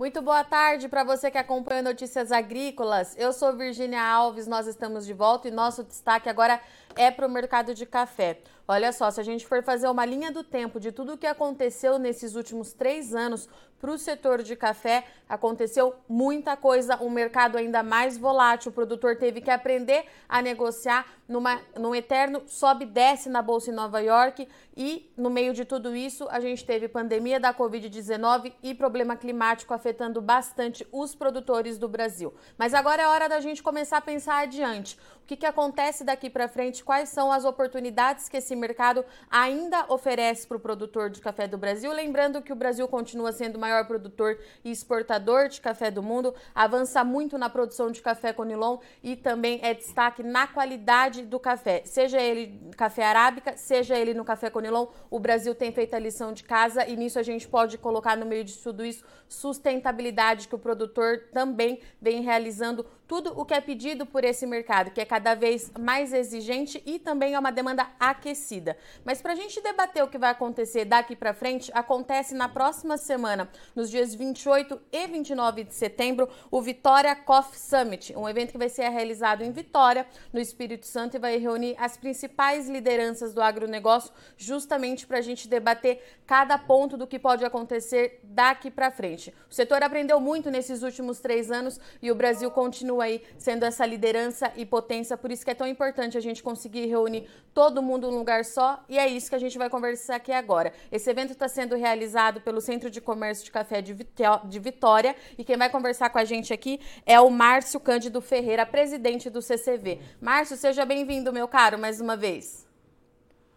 Muito boa tarde para você que acompanha Notícias Agrícolas. Eu sou Virginia Alves, nós estamos de volta e nosso destaque agora é para o mercado de café. Olha só, se a gente for fazer uma linha do tempo de tudo o que aconteceu nesses últimos três anos para o setor de café, aconteceu muita coisa, um mercado ainda mais volátil. O produtor teve que aprender a negociar numa, num eterno sobe e desce na Bolsa em Nova York. E no meio de tudo isso, a gente teve pandemia da Covid-19 e problema climático afetando bastante os produtores do Brasil. Mas agora é hora da gente começar a pensar adiante. Que, que acontece daqui para frente? Quais são as oportunidades que esse mercado ainda oferece para o produtor de café do Brasil? Lembrando que o Brasil continua sendo o maior produtor e exportador de café do mundo, avança muito na produção de café Conilon e também é destaque na qualidade do café, seja ele café arábica, seja ele no café Conilon. O Brasil tem feito a lição de casa e nisso a gente pode colocar no meio de tudo isso sustentabilidade que o produtor também vem realizando tudo o que é pedido por esse mercado, que é cada vez mais exigente e também é uma demanda aquecida. Mas para a gente debater o que vai acontecer daqui para frente, acontece na próxima semana, nos dias 28 e 29 de setembro, o Vitória Coffee Summit, um evento que vai ser realizado em Vitória, no Espírito Santo, e vai reunir as principais lideranças do agronegócio, justamente para a gente debater cada ponto do que pode acontecer daqui para frente. O setor aprendeu muito nesses últimos três anos e o Brasil continua aí sendo essa liderança e potência, por isso que é tão importante a gente conseguir reunir todo mundo num lugar só, e é isso que a gente vai conversar aqui agora. Esse evento está sendo realizado pelo Centro de Comércio de Café de Vitória, e quem vai conversar com a gente aqui é o Márcio Cândido Ferreira, presidente do CCV. Márcio, seja bem-vindo, meu caro, mais uma vez.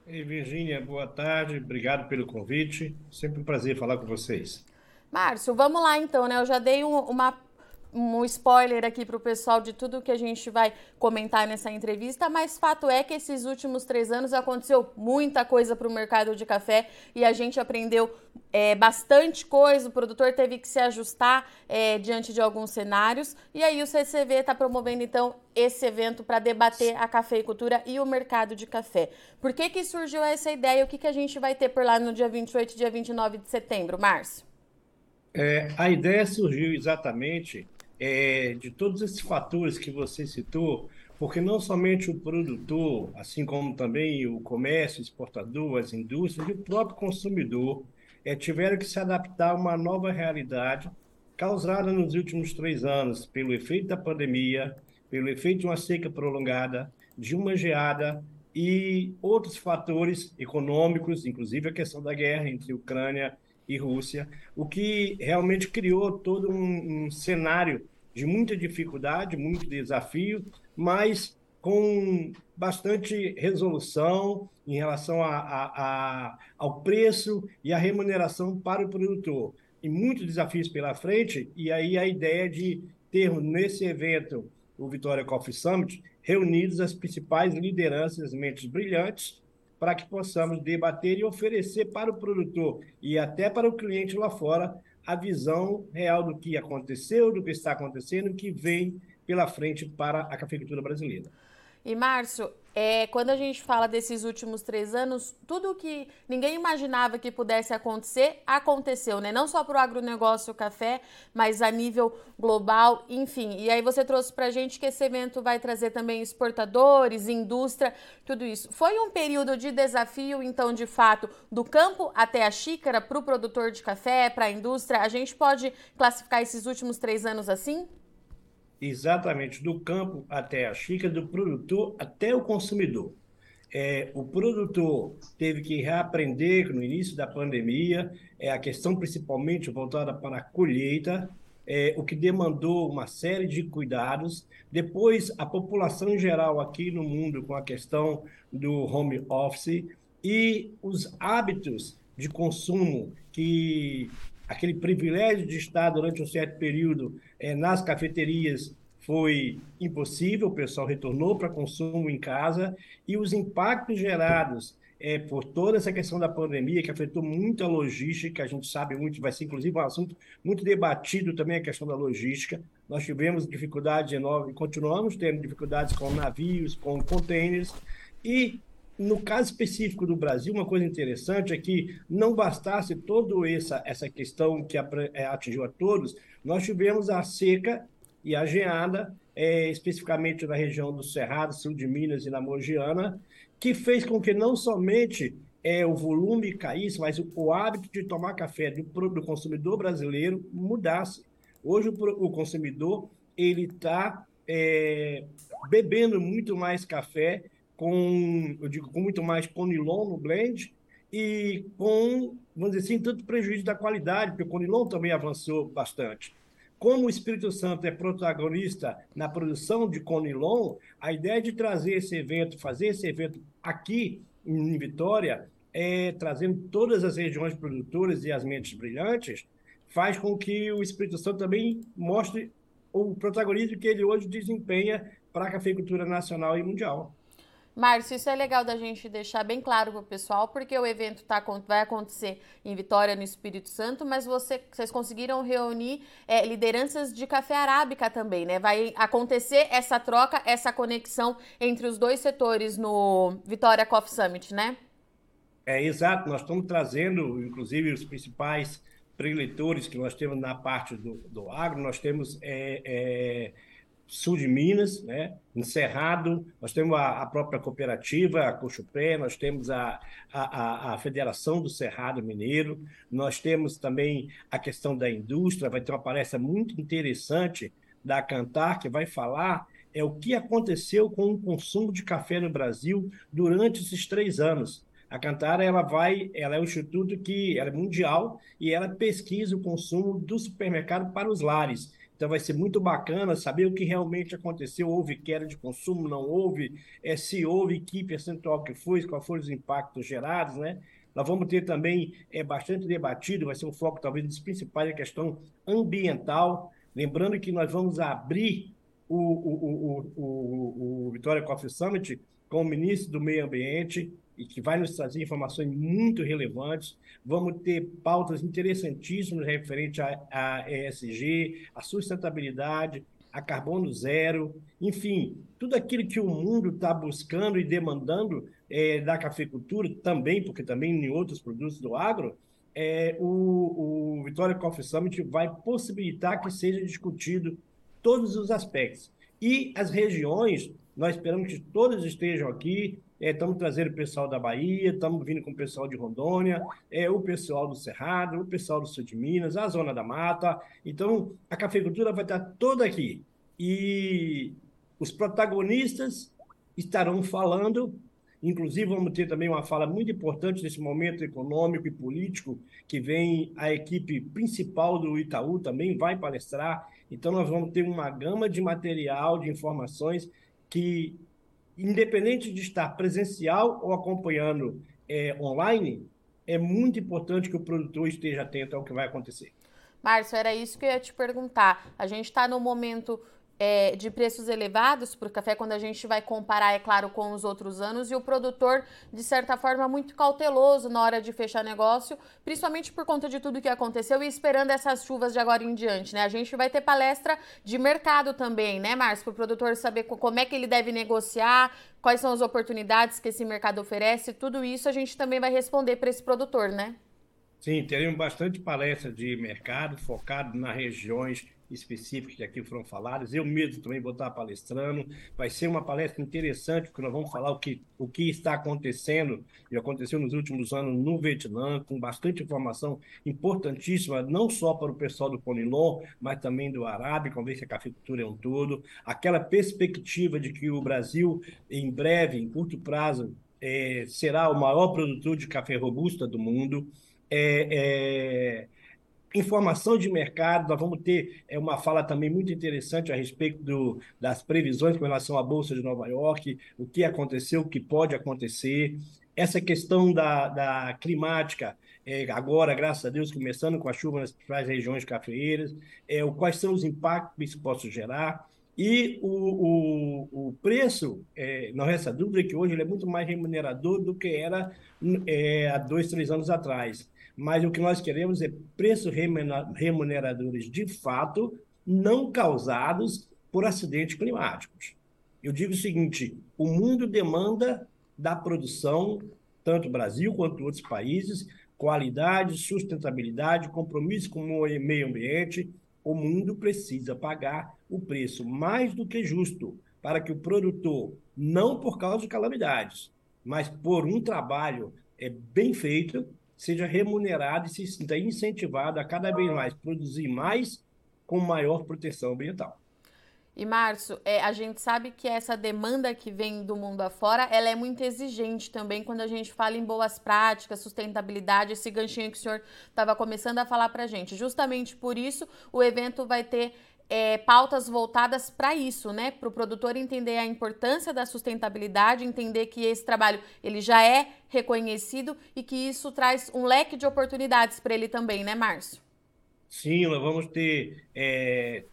Ei, Virgínia, boa tarde, obrigado pelo convite. Sempre um prazer falar com vocês. Márcio, vamos lá então, né? Eu já dei um, uma um spoiler aqui para o pessoal de tudo que a gente vai comentar nessa entrevista, mas fato é que esses últimos três anos aconteceu muita coisa para o mercado de café e a gente aprendeu é, bastante coisa, o produtor teve que se ajustar é, diante de alguns cenários e aí o CCV está promovendo então esse evento para debater a cafeicultura e o mercado de café. Por que, que surgiu essa ideia? O que, que a gente vai ter por lá no dia 28 e dia 29 de setembro, Márcio? É, a ideia surgiu exatamente é, de todos esses fatores que você citou, porque não somente o produtor, assim como também o comércio, exportador, as indústrias e o próprio consumidor é, tiveram que se adaptar a uma nova realidade causada nos últimos três anos pelo efeito da pandemia, pelo efeito de uma seca prolongada, de uma geada e outros fatores econômicos, inclusive a questão da guerra entre Ucrânia e Rússia, o que realmente criou todo um, um cenário de muita dificuldade, muito desafio, mas com bastante resolução em relação a, a, a, ao preço e à remuneração para o produtor. E muitos desafios pela frente, e aí a ideia de termos nesse evento, o Vitória Coffee Summit, reunidos as principais lideranças, mentes brilhantes, para que possamos debater e oferecer para o produtor e até para o cliente lá fora a visão real do que aconteceu, do que está acontecendo, e que vem pela frente para a cafeicultura brasileira. E Márcio, é, quando a gente fala desses últimos três anos, tudo que ninguém imaginava que pudesse acontecer, aconteceu, né? Não só para o agronegócio café, mas a nível global, enfim. E aí você trouxe para a gente que esse evento vai trazer também exportadores, indústria, tudo isso. Foi um período de desafio, então, de fato, do campo até a xícara para o produtor de café, para a indústria. A gente pode classificar esses últimos três anos assim? Exatamente do campo até a xícara, do produtor até o consumidor. É, o produtor teve que reaprender no início da pandemia, é, a questão principalmente voltada para a colheita, é, o que demandou uma série de cuidados. Depois, a população em geral aqui no mundo, com a questão do home office e os hábitos de consumo que aquele privilégio de estar durante um certo período é, nas cafeterias foi impossível, o pessoal retornou para consumo em casa e os impactos gerados é, por toda essa questão da pandemia, que afetou muito a logística, a gente sabe muito, vai ser inclusive um assunto muito debatido também a questão da logística. Nós tivemos dificuldades enormes, continuamos tendo dificuldades com navios, com containers, e no caso específico do Brasil, uma coisa interessante é que não bastasse toda essa, essa questão que é, atingiu a todos, nós tivemos a seca e a geada, é, especificamente na região do Cerrado, sul de Minas e na Mogiana, que fez com que não somente é, o volume caísse, mas o, o hábito de tomar café do, do consumidor brasileiro mudasse. Hoje o, o consumidor ele está é, bebendo muito mais café com, eu digo, com muito mais conilon no blend e com, vamos dizer assim, tanto prejuízo da qualidade, porque o conilon também avançou bastante. Como o Espírito Santo é protagonista na produção de conilon, a ideia de trazer esse evento, fazer esse evento aqui em Vitória, é, trazendo todas as regiões produtoras e as mentes brilhantes, faz com que o Espírito Santo também mostre o protagonismo que ele hoje desempenha para a cafeicultura nacional e mundial. Márcio, isso é legal da gente deixar bem claro para o pessoal, porque o evento tá, vai acontecer em Vitória, no Espírito Santo, mas você, vocês conseguiram reunir é, lideranças de café arábica também, né? Vai acontecer essa troca, essa conexão entre os dois setores no Vitória Coffee Summit, né? É, exato. Nós estamos trazendo, inclusive, os principais preletores que nós temos na parte do, do agro. Nós temos... É, é sul de Minas, né? Encerrado, nós temos a, a própria cooperativa, a Cochupé, nós temos a, a, a, Federação do Cerrado Mineiro, nós temos também a questão da indústria, vai ter uma palestra muito interessante da Cantar, que vai falar é o que aconteceu com o consumo de café no Brasil durante esses três anos. A Cantar ela vai, ela é um instituto que é mundial e ela pesquisa o consumo do supermercado para os lares. Então vai ser muito bacana saber o que realmente aconteceu. Houve queda de consumo, não houve? É, se houve, que percentual que foi, quais foram os impactos gerados, né? Nós vamos ter também, é bastante debatido, vai ser um foco talvez dos principais, a questão ambiental. Lembrando que nós vamos abrir o, o, o, o, o Vitória Coffee Summit com o ministro do Meio Ambiente, e que vai nos trazer informações muito relevantes. Vamos ter pautas interessantíssimas referente a ESG, a sustentabilidade, a carbono zero, enfim, tudo aquilo que o mundo está buscando e demandando é, da cafeicultura também, porque também em outros produtos do agro, é, o, o Vitória Coffee Summit vai possibilitar que seja discutido todos os aspectos. E as regiões, nós esperamos que todas estejam aqui, estamos é, trazendo o pessoal da Bahia, estamos vindo com o pessoal de Rondônia, é, o pessoal do Cerrado, o pessoal do sul de Minas, a Zona da Mata. Então, a cafeicultura vai estar toda aqui. E os protagonistas estarão falando, inclusive vamos ter também uma fala muito importante nesse momento econômico e político, que vem a equipe principal do Itaú também vai palestrar. Então, nós vamos ter uma gama de material, de informações que independente de estar presencial ou acompanhando é, online, é muito importante que o produtor esteja atento ao que vai acontecer. Márcio, era isso que eu ia te perguntar. A gente está no momento é, de preços elevados para o café quando a gente vai comparar, é claro, com os outros anos, e o produtor, de certa forma, muito cauteloso na hora de fechar negócio, principalmente por conta de tudo que aconteceu e esperando essas chuvas de agora em diante, né? A gente vai ter palestra de mercado também, né, Márcio, para o produtor saber como é que ele deve negociar, quais são as oportunidades que esse mercado oferece, tudo isso a gente também vai responder para esse produtor, né? Sim, teremos bastante palestra de mercado focado nas regiões específicas que aqui foram faladas. Eu mesmo também vou estar palestrando. Vai ser uma palestra interessante, porque nós vamos falar o que, o que está acontecendo e aconteceu nos últimos anos no Vietnã, com bastante informação importantíssima, não só para o pessoal do Conilon, mas também do Arábica, vamos ver se a cafeicultura é um todo. Aquela perspectiva de que o Brasil, em breve, em curto prazo, é, será o maior produtor de café robusta do mundo. É, é, informação de mercado, nós vamos ter é, uma fala também muito interessante a respeito do, das previsões com relação à Bolsa de Nova York, o que aconteceu, o que pode acontecer. Essa questão da, da climática, é, agora, graças a Deus, começando com a chuva nas principais regiões cafeeiras, é, o, quais são os impactos que isso possa gerar. E o, o, o preço, é, não resta dúvida que hoje ele é muito mais remunerador do que era é, há dois, três anos atrás mas o que nós queremos é preços remuneradores de fato, não causados por acidentes climáticos. Eu digo o seguinte: o mundo demanda da produção, tanto Brasil quanto outros países, qualidade, sustentabilidade, compromisso com o meio ambiente. O mundo precisa pagar o preço mais do que justo para que o produtor, não por causa de calamidades, mas por um trabalho é, bem feito, seja remunerado e se sinta incentivado a cada vez mais produzir mais com maior proteção ambiental. E Márcio, é, a gente sabe que essa demanda que vem do mundo afora, ela é muito exigente também quando a gente fala em boas práticas, sustentabilidade, esse ganchinho que o senhor estava começando a falar para a gente. Justamente por isso, o evento vai ter é, pautas voltadas para isso, né? Para o produtor entender a importância da sustentabilidade, entender que esse trabalho ele já é reconhecido e que isso traz um leque de oportunidades para ele também, né, Márcio? Sim, nós vamos ter é,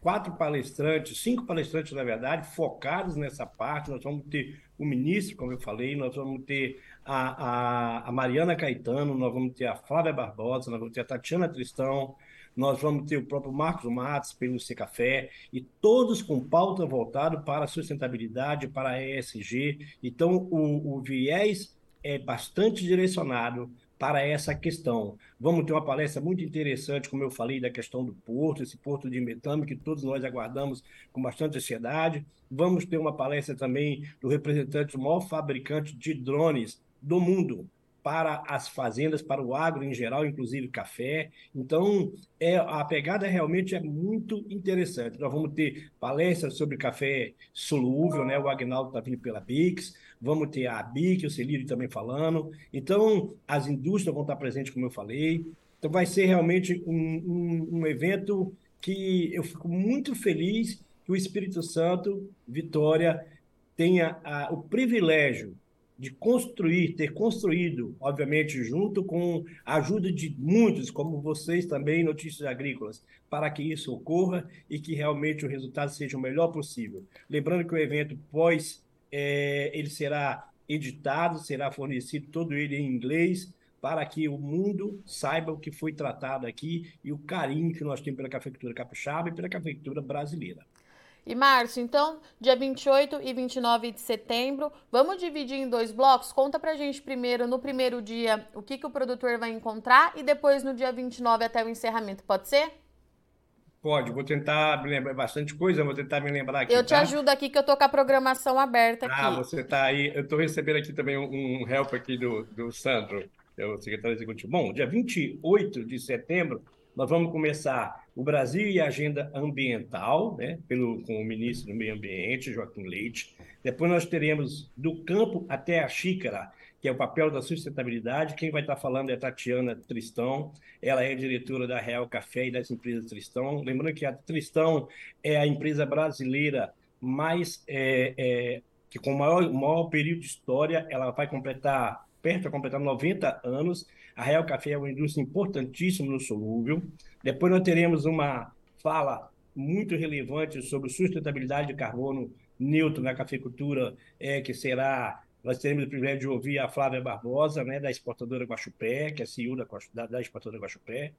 quatro palestrantes, cinco palestrantes, na verdade, focados nessa parte. Nós vamos ter o ministro, como eu falei, nós vamos ter a, a, a Mariana Caetano, nós vamos ter a Flávia Barbosa, nós vamos ter a Tatiana Tristão, nós vamos ter o próprio Marcos Matos pelo C Café, e todos com pauta voltada para a sustentabilidade, para a ESG. Então, o, o viés é bastante direcionado para essa questão. Vamos ter uma palestra muito interessante, como eu falei, da questão do porto, esse porto de Metame, que todos nós aguardamos com bastante ansiedade. Vamos ter uma palestra também do representante do maior fabricante de drones do mundo, para as fazendas, para o agro em geral, inclusive café. Então, é, a pegada realmente é muito interessante. Nós vamos ter palestras sobre café solúvel, né? o Agnaldo está vindo pela BIX, vamos ter a BIC, o Celírio também falando. Então, as indústrias vão estar presentes, como eu falei. Então, vai ser realmente um, um, um evento que eu fico muito feliz que o Espírito Santo, Vitória, tenha a, o privilégio de construir, ter construído, obviamente, junto com a ajuda de muitos, como vocês também, Notícias Agrícolas, para que isso ocorra e que realmente o resultado seja o melhor possível. Lembrando que o evento pós é, ele será editado, será fornecido todo ele em inglês, para que o mundo saiba o que foi tratado aqui e o carinho que nós temos pela cafeicultura capixaba e pela cafeicultura brasileira. E Márcio, então, dia 28 e 29 de setembro, vamos dividir em dois blocos? Conta pra gente primeiro, no primeiro dia, o que, que o produtor vai encontrar e depois no dia 29 até o encerramento, pode ser? Pode, vou tentar me lembrar bastante coisa, vou tentar me lembrar aqui. Eu te tá? ajudo aqui que eu tô com a programação aberta aqui. Ah, você tá aí. Eu tô recebendo aqui também um, um help aqui do, do Sandro, que é o secretário executivo. Bom, dia 28 de setembro, nós vamos começar o Brasil e a agenda ambiental, né, pelo, com o ministro do Meio Ambiente, Joaquim Leite. Depois nós teremos do campo até a xícara, que é o papel da sustentabilidade. Quem vai estar falando é Tatiana Tristão, ela é diretora da Real Café e das empresas Tristão. Lembrando que a Tristão é a empresa brasileira mais é, é, que com o maior, maior período de história, ela vai completar, perto de completar 90 anos. A Real Café é uma indústria importantíssima no solúvel. Depois nós teremos uma fala muito relevante sobre sustentabilidade de carbono neutro na cafeicultura, é, que será nós teremos o privilégio de ouvir a Flávia Barbosa, né, da exportadora Guaxupé, que é CEO da, da, da exportadora Guaxupé.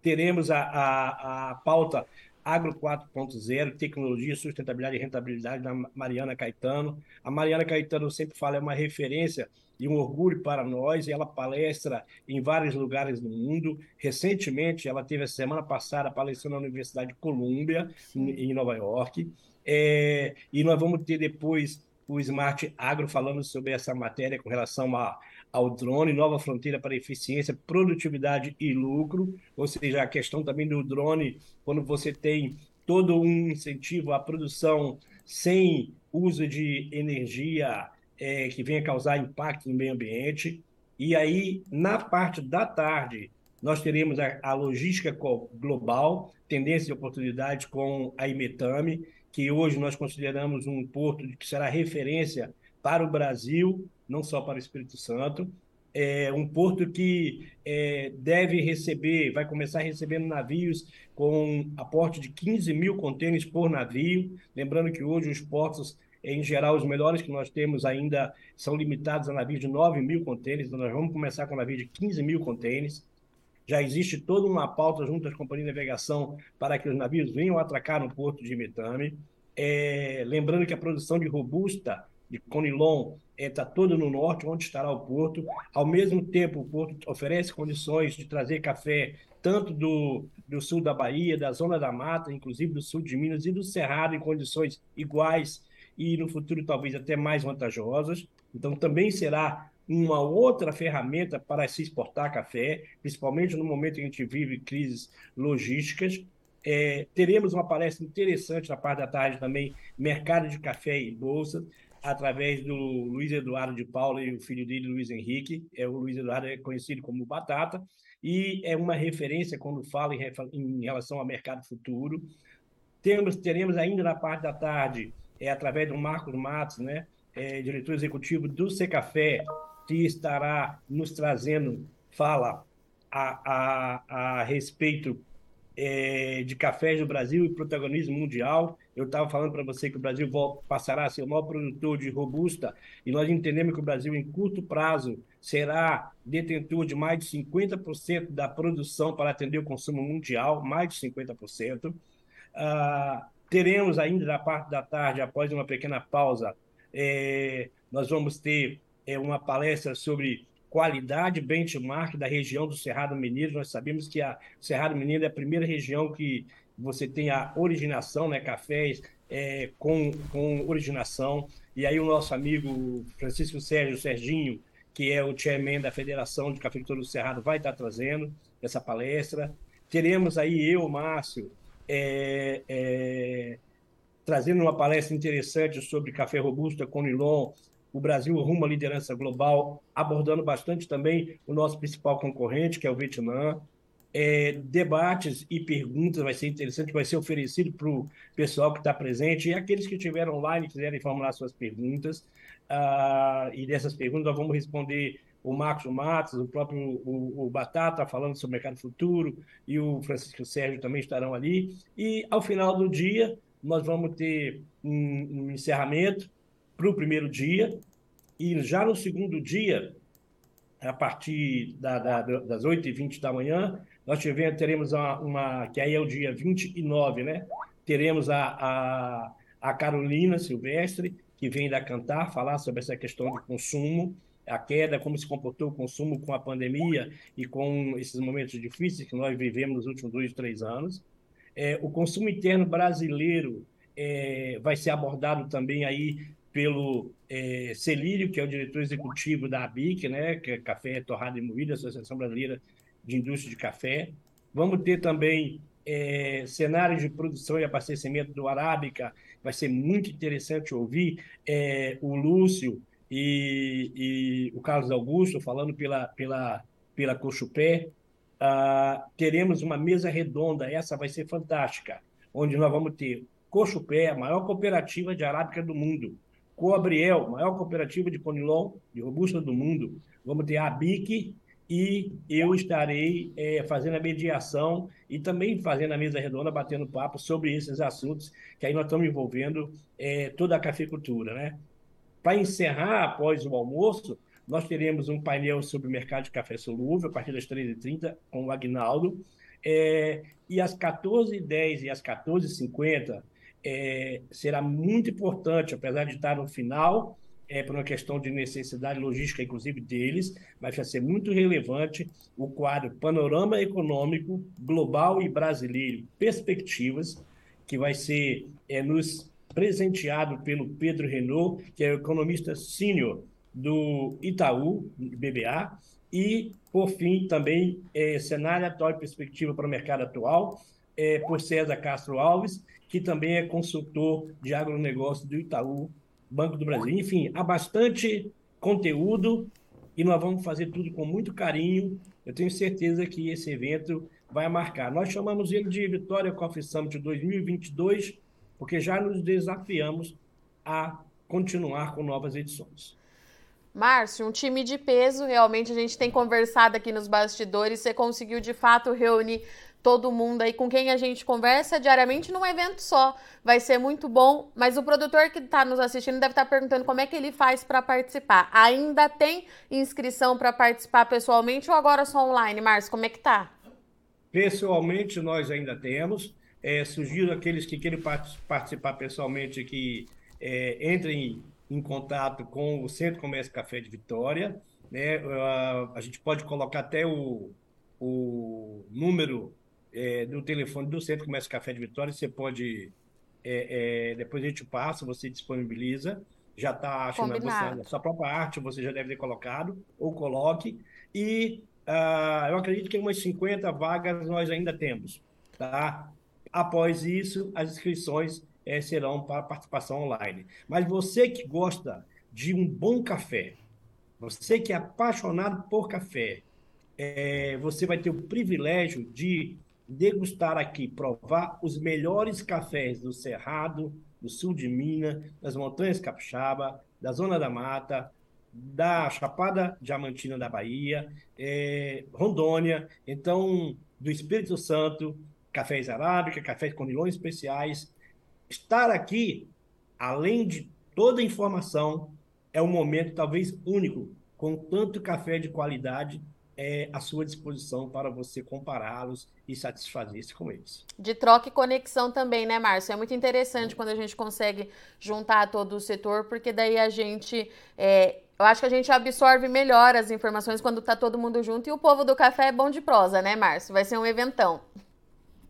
Teremos a, a, a pauta Agro 4.0, Tecnologia, Sustentabilidade e Rentabilidade, da Mariana Caetano. A Mariana Caetano sempre fala, é uma referência e um orgulho para nós, e ela palestra em vários lugares do mundo. Recentemente, ela teve a semana passada palestrando na Universidade de Colômbia, em Nova York. É, e nós vamos ter depois o Smart Agro falando sobre essa matéria com relação a, ao drone, nova fronteira para eficiência, produtividade e lucro, ou seja, a questão também do drone, quando você tem todo um incentivo à produção sem uso de energia é, que venha causar impacto no meio ambiente. E aí, na parte da tarde, nós teremos a, a logística global, tendência e oportunidade com a Imetame, que hoje nós consideramos um porto que será referência para o Brasil, não só para o Espírito Santo. É um porto que é, deve receber, vai começar recebendo navios com aporte de 15 mil contêineres por navio. Lembrando que hoje os portos, em geral, os melhores que nós temos ainda são limitados a navios de 9 mil contêineres, então nós vamos começar com navio de 15 mil contêineres. Já existe toda uma pauta junto às companhias de navegação para que os navios venham atracar no porto de Metame. É, lembrando que a produção de robusta, de conilon, está todo no norte, onde estará o porto. Ao mesmo tempo, o porto oferece condições de trazer café tanto do, do sul da Bahia, da zona da mata, inclusive do sul de Minas e do Cerrado, em condições iguais e no futuro talvez até mais vantajosas. Então, também será uma outra ferramenta para se exportar café, principalmente no momento em que a gente vive crises logísticas. É, teremos uma palestra interessante na parte da tarde também, mercado de café e bolsa, através do Luiz Eduardo de Paula e o filho dele, Luiz Henrique. É, o Luiz Eduardo é conhecido como Batata e é uma referência quando fala em, em relação ao mercado futuro. Temos, teremos ainda na parte da tarde, é, através do Marcos Matos, né, é, diretor executivo do Secafé, que estará nos trazendo fala a, a, a respeito é, de cafés do Brasil e protagonismo mundial. Eu estava falando para você que o Brasil passará a ser o maior produtor de robusta e nós entendemos que o Brasil, em curto prazo, será detentor de mais de 50% da produção para atender o consumo mundial, mais de 50%. Ah, teremos ainda na parte da tarde, após uma pequena pausa, é, nós vamos ter é, uma palestra sobre qualidade benchmark da região do Cerrado Mineiro. Nós sabemos que a Cerrado Mineiro é a primeira região que você tem a originação, né, cafés é, com, com originação. E aí o nosso amigo Francisco Sérgio Serginho, que é o chairman da Federação de Cafeicultura do Cerrado, vai estar trazendo essa palestra. Teremos aí eu, Márcio, é, é, trazendo uma palestra interessante sobre café robusta com Nilon, o Brasil rumo à liderança global, abordando bastante também o nosso principal concorrente, que é o Vietnã. É, debates e perguntas vai ser interessante, vai ser oferecido para o pessoal que está presente e aqueles que estiveram online quiserem formular suas perguntas. Ah, e dessas perguntas nós vamos responder o Marcos Matos, o próprio o, o, Batata falando sobre o mercado futuro e o Francisco Sérgio também estarão ali. E ao final do dia nós vamos ter um, um encerramento para o primeiro dia, e já no segundo dia, a partir da, da, das 8h20 da manhã, nós tivemos, teremos uma, uma, que aí é o dia 29, né? Teremos a, a, a Carolina Silvestre, que vem da Cantar, falar sobre essa questão de consumo, a queda, como se comportou o consumo com a pandemia e com esses momentos difíceis que nós vivemos nos últimos dois, três anos. É, o consumo interno brasileiro é, vai ser abordado também aí pelo é, Celírio, que é o diretor executivo da ABIC, né, que é Café Torrado e Moída, Associação Brasileira de Indústria de Café. Vamos ter também é, cenários de produção e abastecimento do Arábica, vai ser muito interessante ouvir é, o Lúcio e, e, o Carlos Augusto falando pela, pela, pela Cochupé. Ah, teremos uma mesa redonda, essa vai ser fantástica, onde nós vamos ter Cochupé, a maior cooperativa de arábica do mundo, Coabriel, maior cooperativa de Conilon, de robusta do mundo. Vamos ter a BIC e eu estarei é, fazendo a mediação e também fazendo a mesa redonda, batendo papo sobre esses assuntos, que aí nós estamos envolvendo é, toda a cafeicultura. Né? Para encerrar, após o almoço, nós teremos um painel sobre o mercado de café solúvel, a partir das 13h30, com o Agnaldo. É, e às 14h10 e às 14h50, é, será muito importante, apesar de estar no final, é, por uma questão de necessidade logística, inclusive deles, mas vai ser muito relevante o quadro Panorama Econômico Global e Brasileiro Perspectivas, que vai ser é, nos presenteado pelo Pedro Renault, que é o economista sênior do Itaú, BBA, e, por fim, também é, cenário atual e perspectiva para o mercado atual, é, por César Castro Alves, que também é consultor de agronegócio do Itaú, Banco do Brasil. Enfim, há bastante conteúdo e nós vamos fazer tudo com muito carinho. Eu tenho certeza que esse evento vai marcar. Nós chamamos ele de Vitória Coffee Summit 2022, porque já nos desafiamos a continuar com novas edições. Márcio, um time de peso, realmente a gente tem conversado aqui nos bastidores, você conseguiu de fato reunir todo mundo aí com quem a gente conversa diariamente num evento só. Vai ser muito bom, mas o produtor que está nos assistindo deve estar tá perguntando como é que ele faz para participar. Ainda tem inscrição para participar pessoalmente ou agora só online, Márcio? Como é que tá? Pessoalmente nós ainda temos. É, sugiro aqueles que querem participar pessoalmente que é, entrem em contato com o Centro Comércio Café de Vitória. Né? Uh, a gente pode colocar até o, o número é, do telefone do Centro Comércio Café de Vitória. Você pode, é, é, depois a gente passa, você disponibiliza. Já está, acho que na sua própria arte você já deve ter colocado, ou coloque. E uh, eu acredito que umas 50 vagas nós ainda temos. Tá? Após isso, as inscrições é, serão para participação online. Mas você que gosta de um bom café, você que é apaixonado por café, é, você vai ter o privilégio de degustar aqui, provar os melhores cafés do Cerrado, do sul de Minas, das Montanhas Capixaba, da Zona da Mata, da Chapada Diamantina da Bahia, é, Rondônia, então do Espírito Santo, cafés arábica, cafés com milhões especiais, estar aqui, além de toda a informação, é um momento talvez único, com tanto café de qualidade é, à sua disposição para você compará-los e satisfazer-se com eles. De troca e conexão também, né, Márcio? É muito interessante quando a gente consegue juntar todo o setor, porque daí a gente. É, eu acho que a gente absorve melhor as informações quando está todo mundo junto e o povo do café é bom de prosa, né, Márcio? Vai ser um eventão.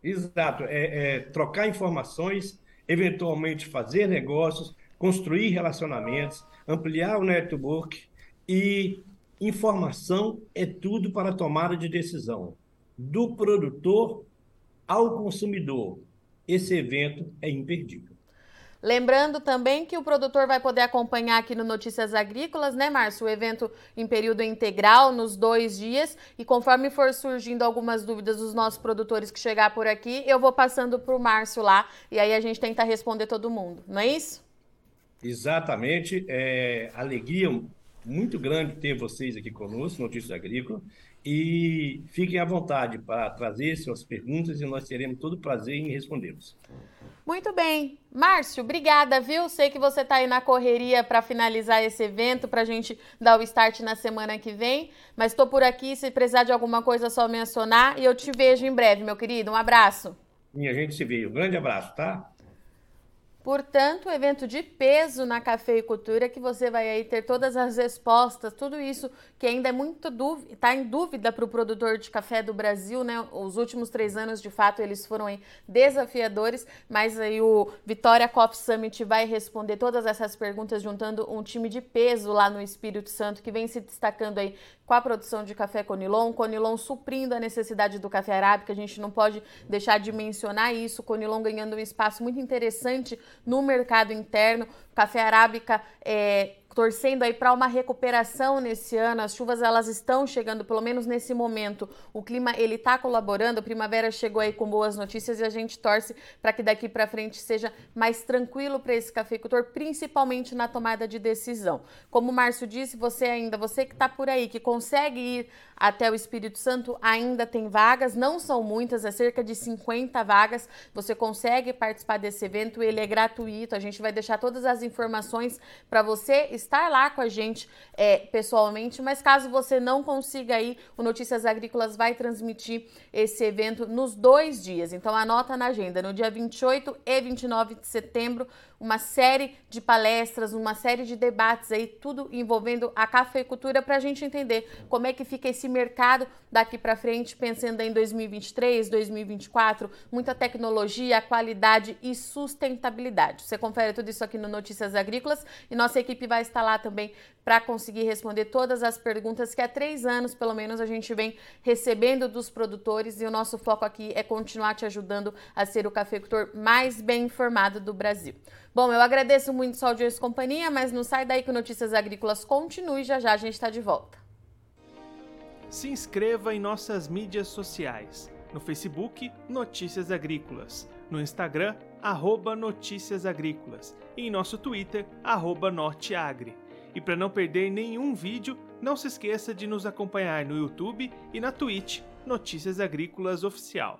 Exato. É, é trocar informações eventualmente fazer negócios, construir relacionamentos, ampliar o network e informação é tudo para tomada de decisão, do produtor ao consumidor. Esse evento é imperdível. Lembrando também que o produtor vai poder acompanhar aqui no Notícias Agrícolas, né, Márcio? O evento em período integral, nos dois dias. E conforme for surgindo algumas dúvidas dos nossos produtores que chegar por aqui, eu vou passando para o Márcio lá. E aí a gente tenta responder todo mundo, não é isso? Exatamente. É alegria muito grande ter vocês aqui conosco, Notícias Agrícolas. E fiquem à vontade para trazer suas perguntas e nós teremos todo o prazer em respondê-los. Muito bem. Márcio, obrigada, viu? Sei que você está aí na correria para finalizar esse evento, para a gente dar o start na semana que vem. Mas estou por aqui, se precisar de alguma coisa, é só mencionar. E eu te vejo em breve, meu querido. Um abraço. E a gente se vê. Um grande abraço, tá? Portanto, evento de peso na cafeicultura que você vai aí ter todas as respostas, tudo isso que ainda é muito está em dúvida para o produtor de café do Brasil, né? Os últimos três anos, de fato, eles foram aí desafiadores, mas aí o Vitória Coffee Summit vai responder todas essas perguntas juntando um time de peso lá no Espírito Santo que vem se destacando aí com a produção de café Conilon, Conilon suprindo a necessidade do café arábica, a gente não pode deixar de mencionar isso, Conilon ganhando um espaço muito interessante no mercado interno, café arábica é, torcendo aí para uma recuperação nesse ano. As chuvas elas estão chegando, pelo menos nesse momento. O clima ele está colaborando. A primavera chegou aí com boas notícias e a gente torce para que daqui para frente seja mais tranquilo para esse cafeicultor, principalmente na tomada de decisão. Como o Márcio disse, você ainda, você que está por aí, que consegue ir até o Espírito Santo, ainda tem vagas. Não são muitas, é cerca de 50 vagas. Você consegue participar desse evento. Ele é gratuito. A gente vai deixar todas as informações para você estar lá com a gente é, pessoalmente, mas caso você não consiga ir, o Notícias Agrícolas vai transmitir esse evento nos dois dias. Então anota na agenda, no dia 28 e 29 de setembro, uma série de palestras, uma série de debates aí, tudo envolvendo a cafeicultura para a gente entender como é que fica esse mercado daqui para frente, pensando em 2023, 2024, muita tecnologia, qualidade e sustentabilidade. Você confere tudo isso aqui no Notícias Agrícolas e nossa equipe vai estar lá também para conseguir responder todas as perguntas que há três anos, pelo menos, a gente vem recebendo dos produtores e o nosso foco aqui é continuar te ajudando a ser o cafeicultor mais bem informado do Brasil. Bom, eu agradeço muito sua audiência e companhia, mas não sai daí que Notícias Agrícolas continue já já a gente está de volta. Se inscreva em nossas mídias sociais. No Facebook, Notícias Agrícolas. No Instagram, arroba Notícias Agrícolas. E em nosso Twitter, arroba Norteagri. E para não perder nenhum vídeo, não se esqueça de nos acompanhar no YouTube e na Twitch, Notícias Agrícolas Oficial.